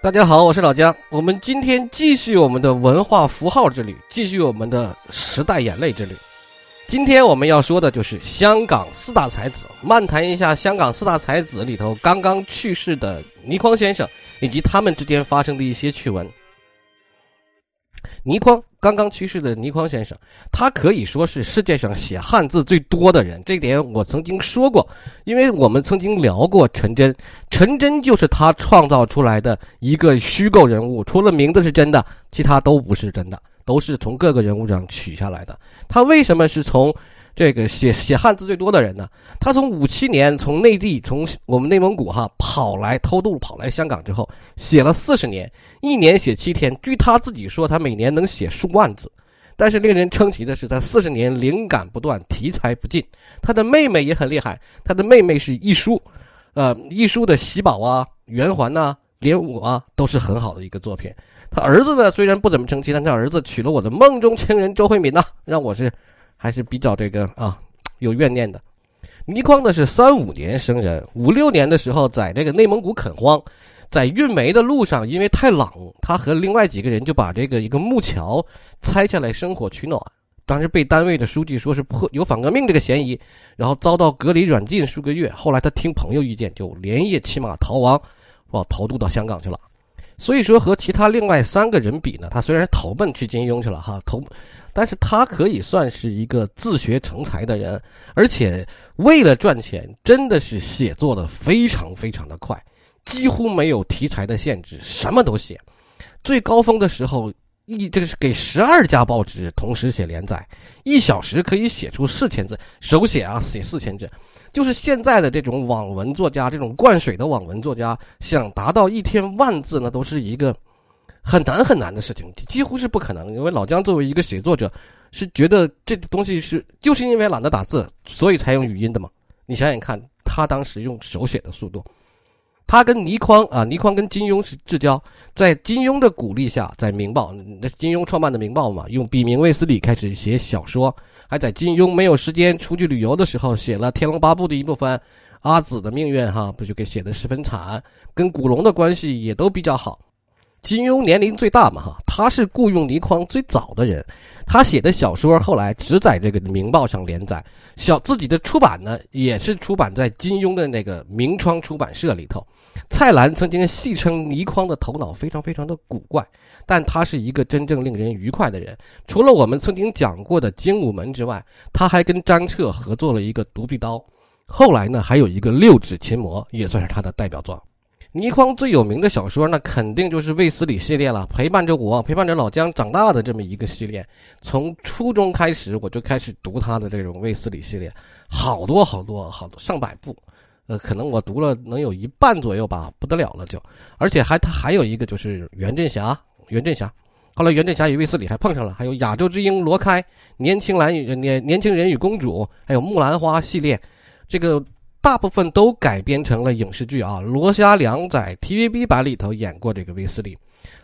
大家好，我是老姜。我们今天继续我们的文化符号之旅，继续我们的时代眼泪之旅。今天我们要说的就是香港四大才子，漫谈一下香港四大才子里头刚刚去世的倪匡先生，以及他们之间发生的一些趣闻。倪匡刚刚去世的倪匡先生，他可以说是世界上写汉字最多的人，这点我曾经说过，因为我们曾经聊过陈真，陈真就是他创造出来的一个虚构人物，除了名字是真的，其他都不是真的，都是从各个人物上取下来的。他为什么是从？这个写写汉字最多的人呢，他从五七年从内地从我们内蒙古哈跑来偷渡跑来香港之后，写了四十年，一年写七天。据他自己说，他每年能写数万字。但是令人称奇的是，他四十年灵感不断，题材不尽。他的妹妹也很厉害，他的妹妹是亦舒，呃，亦舒的喜宝啊、圆环呐、连舞啊，都是很好的一个作品。他儿子呢，虽然不怎么称奇，但他儿子娶了我的梦中情人周慧敏呐，让我是。还是比较这个啊，有怨念的。倪匡呢是三五年生人，五六年的时候在这个内蒙古垦荒，在运煤的路上，因为太冷，他和另外几个人就把这个一个木桥拆下来生火取暖。当时被单位的书记说是破有反革命这个嫌疑，然后遭到隔离软禁数个月。后来他听朋友意见，就连夜骑马逃亡，哦，逃渡到香港去了。所以说和其他另外三个人比呢，他虽然投奔去金庸去了哈，投。但是他可以算是一个自学成才的人，而且为了赚钱，真的是写作的非常非常的快，几乎没有题材的限制，什么都写。最高峰的时候，一这个是给十二家报纸同时写连载，一小时可以写出四千字，手写啊，写四千字。就是现在的这种网文作家，这种灌水的网文作家，想达到一天万字，那都是一个。很难很难的事情，几乎是不可能。因为老姜作为一个写作者，是觉得这东西是就是因为懒得打字，所以才用语音的嘛。你想想看，他当时用手写的速度，他跟倪匡啊，倪匡跟金庸是至交，在金庸的鼓励下，在《明报》那金庸创办的《明报》嘛，用笔名卫斯理开始写小说，还在金庸没有时间出去旅游的时候，写了《天龙八部》的一部分。阿紫的命运哈，不就给写的十分惨，跟古龙的关系也都比较好。金庸年龄最大嘛，哈，他是雇佣倪匡最早的人，他写的小说后来只在这个《明报》上连载，小自己的出版呢也是出版在金庸的那个明窗出版社里头。蔡澜曾经戏称倪匡的头脑非常非常的古怪，但他是一个真正令人愉快的人。除了我们曾经讲过的《精武门》之外，他还跟张彻合作了一个《独臂刀》，后来呢还有一个《六指琴魔》，也算是他的代表作。倪匡最有名的小说，那肯定就是《卫斯理》系列了，陪伴着我，陪伴着老姜长大的这么一个系列。从初中开始，我就开始读他的这种《卫斯理》系列，好多好多好多上百部，呃，可能我读了能有一半左右吧，不得了了就。而且还他还有一个就是袁振侠，袁振侠，后来袁振侠与卫斯理还碰上了，还有《亚洲之鹰》罗开，《年轻蓝与年年轻人与公主》，还有《木兰花》系列，这个。大部分都改编成了影视剧啊。罗家良在 TVB 版里头演过这个卫斯理，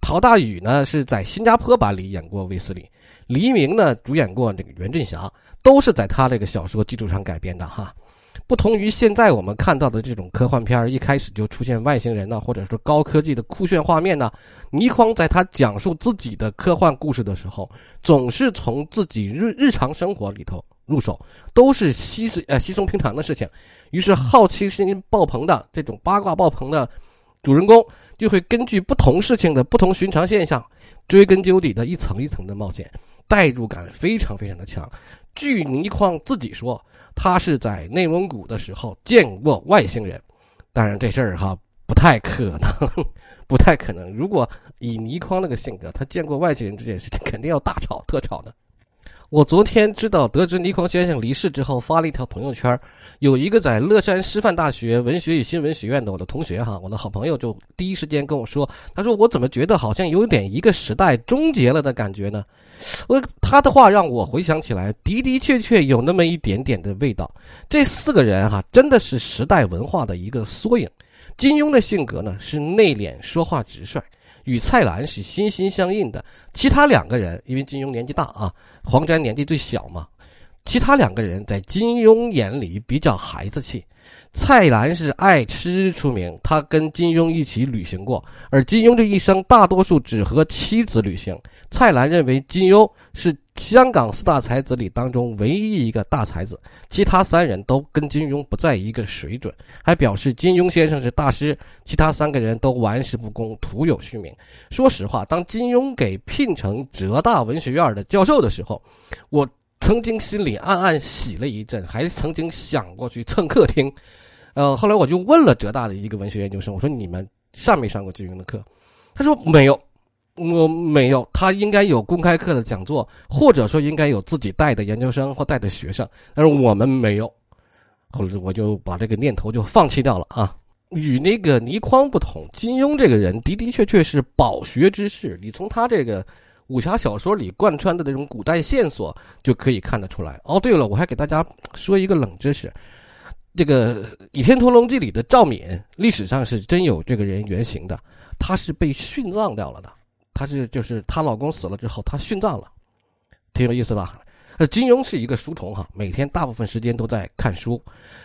陶大宇呢是在新加坡版里演过卫斯理，黎明呢主演过这个袁振侠，都是在他这个小说基础上改编的哈。不同于现在我们看到的这种科幻片儿，一开始就出现外星人呢，或者说高科技的酷炫画面呢。倪匡在他讲述自己的科幻故事的时候，总是从自己日日常生活里头。入手都是稀呃稀松平常的事情，于是好奇心爆棚的这种八卦爆棚的主人公就会根据不同事情的不同寻常现象，追根究底的一层一层的冒险，代入感非常非常的强。据倪匡自己说，他是在内蒙古的时候见过外星人，当然这事儿哈不太可能，不太可能。如果以倪匡那个性格，他见过外星人这件事情，肯定要大吵特吵的。我昨天知道得知倪匡先生离世之后，发了一条朋友圈，有一个在乐山师范大学文学与新闻学院的我的同学哈，我的好朋友就第一时间跟我说，他说我怎么觉得好像有点一个时代终结了的感觉呢？我他的话让我回想起来，的的确确有那么一点点的味道。这四个人哈，真的是时代文化的一个缩影。金庸的性格呢是内敛，说话直率。与蔡澜是心心相印的，其他两个人因为金庸年纪大啊，黄沾年纪最小嘛，其他两个人在金庸眼里比较孩子气。蔡澜是爱吃出名，他跟金庸一起旅行过，而金庸这一生大多数只和妻子旅行。蔡澜认为金庸是香港四大才子里当中唯一一个大才子，其他三人都跟金庸不在一个水准，还表示金庸先生是大师，其他三个人都玩世不恭，徒有虚名。说实话，当金庸给聘成浙大文学院的教授的时候，我。曾经心里暗暗喜了一阵，还曾经想过去蹭客厅。呃，后来我就问了浙大的一个文学研究生，我说：“你们上没上过金庸的课？”他说：“没有，我没有。他应该有公开课的讲座，或者说应该有自己带的研究生或带的学生，但是我们没有。”后来我就把这个念头就放弃掉了啊。与那个倪匡不同，金庸这个人的的确确是饱学之士。你从他这个。武侠小说里贯穿的那种古代线索就可以看得出来。哦，对了，我还给大家说一个冷知识：这个《倚天屠龙记》里的赵敏，历史上是真有这个人原型的，她是被殉葬掉了的。她是就是她老公死了之后，她殉葬了，挺有意思吧？呃，金庸是一个书虫哈，每天大部分时间都在看书，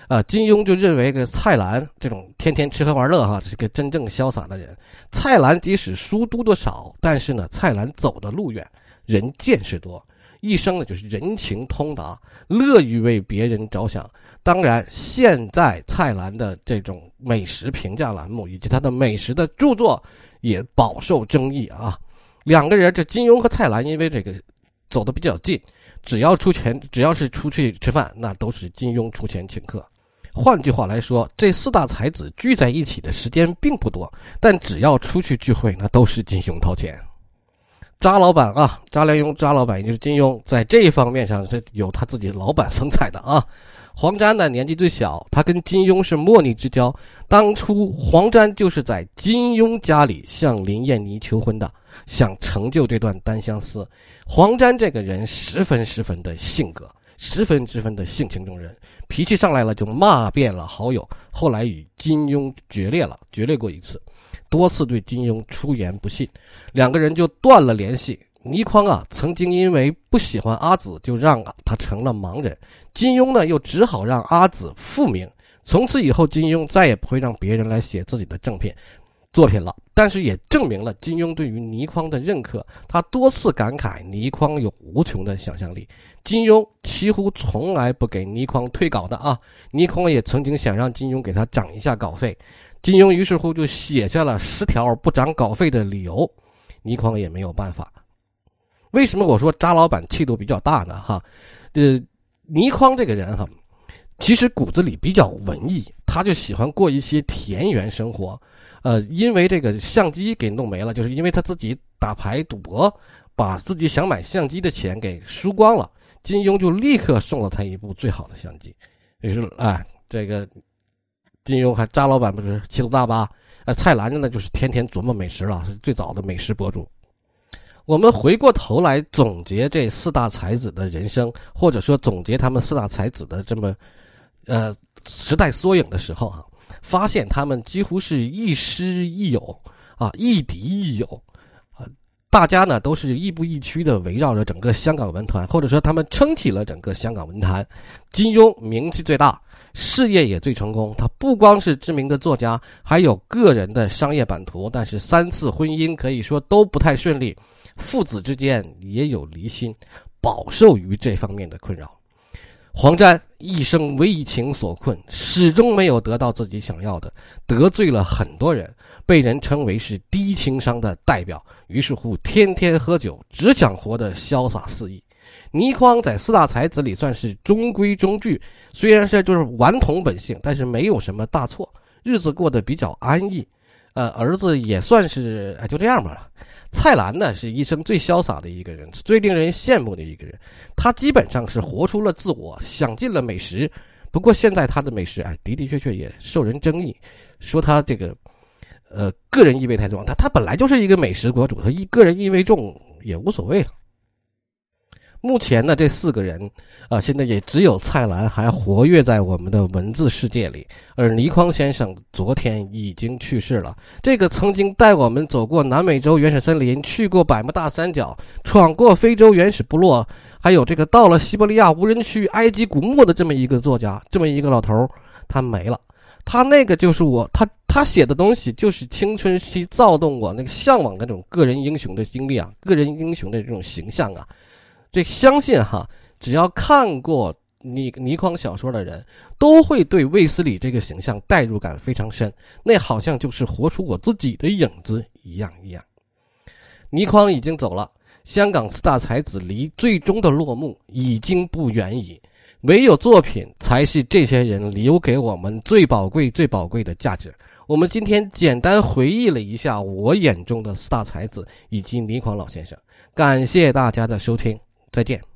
啊，金庸就认为个蔡澜这种天天吃喝玩乐哈，是个真正潇洒的人。蔡澜即使书读的少，但是呢，蔡澜走的路远，人见识多，一生呢就是人情通达，乐于为别人着想。当然，现在蔡澜的这种美食评价栏目以及他的美食的著作也饱受争议啊。两个人，这金庸和蔡澜因为这个走的比较近。只要出钱，只要是出去吃饭，那都是金庸出钱请客。换句话来说，这四大才子聚在一起的时间并不多，但只要出去聚会，那都是金庸掏钱。渣老板啊，渣良庸，渣老板也就是金庸，在这一方面上是有他自己老板风采的啊。黄沾呢年纪最小，他跟金庸是莫逆之交。当初黄沾就是在金庸家里向林燕妮求婚的，想成就这段单相思。黄沾这个人十分十分的性格，十分十分的性情中人，脾气上来了就骂遍了好友。后来与金庸决裂了，决裂过一次，多次对金庸出言不逊，两个人就断了联系。倪匡啊，曾经因为不喜欢阿紫，就让他成了盲人。金庸呢，又只好让阿紫复明。从此以后，金庸再也不会让别人来写自己的正片作品了。但是也证明了金庸对于倪匡的认可。他多次感慨倪匡有无穷的想象力。金庸几乎从来不给倪匡退稿的啊。倪匡也曾经想让金庸给他涨一下稿费，金庸于是乎就写下了十条不涨稿费的理由。倪匡也没有办法。为什么我说扎老板气度比较大呢？哈，呃，倪匡这个人哈，其实骨子里比较文艺，他就喜欢过一些田园生活。呃，因为这个相机给弄没了，就是因为他自己打牌赌博，把自己想买相机的钱给输光了。金庸就立刻送了他一部最好的相机。于是，哎，这个金庸还扎老板不是气度大吧？呃，蔡澜呢，就是天天琢磨美食了，是最早的美食博主。我们回过头来总结这四大才子的人生，或者说总结他们四大才子的这么，呃，时代缩影的时候啊，发现他们几乎是亦师亦友啊，亦敌亦友啊，大家呢都是亦步亦趋的围绕着整个香港文坛，或者说他们撑起了整个香港文坛。金庸名气最大，事业也最成功。他不光是知名的作家，还有个人的商业版图，但是三次婚姻可以说都不太顺利。父子之间也有离心，饱受于这方面的困扰。黄沾一生为情所困，始终没有得到自己想要的，得罪了很多人，被人称为是低情商的代表。于是乎，天天喝酒，只想活得潇洒肆意。倪匡在四大才子里算是中规中矩，虽然是就是顽童本性，但是没有什么大错，日子过得比较安逸。呃，儿子也算是哎，就这样吧。蔡澜呢，是一生最潇洒的一个人，最令人羡慕的一个人。他基本上是活出了自我，享尽了美食。不过现在他的美食，哎，的的确确也受人争议，说他这个，呃，个人意味太重。他他本来就是一个美食博主，他一个人意味重也无所谓了。目前呢，这四个人啊，现在也只有蔡澜还活跃在我们的文字世界里，而倪匡先生昨天已经去世了。这个曾经带我们走过南美洲原始森林，去过百慕大三角，闯过非洲原始部落，还有这个到了西伯利亚无人区、埃及古墓的这么一个作家，这么一个老头他没了。他那个就是我，他他写的东西就是青春期躁动我那个向往的那种个人英雄的经历啊，个人英雄的这种形象啊。这相信哈，只要看过倪倪匡小说的人，都会对卫斯理这个形象代入感非常深。那好像就是活出我自己的影子一样一样。倪匡已经走了，香港四大才子离最终的落幕已经不远矣。唯有作品才是这些人留给我们最宝贵、最宝贵的价值。我们今天简单回忆了一下我眼中的四大才子以及倪匡老先生，感谢大家的收听。再见。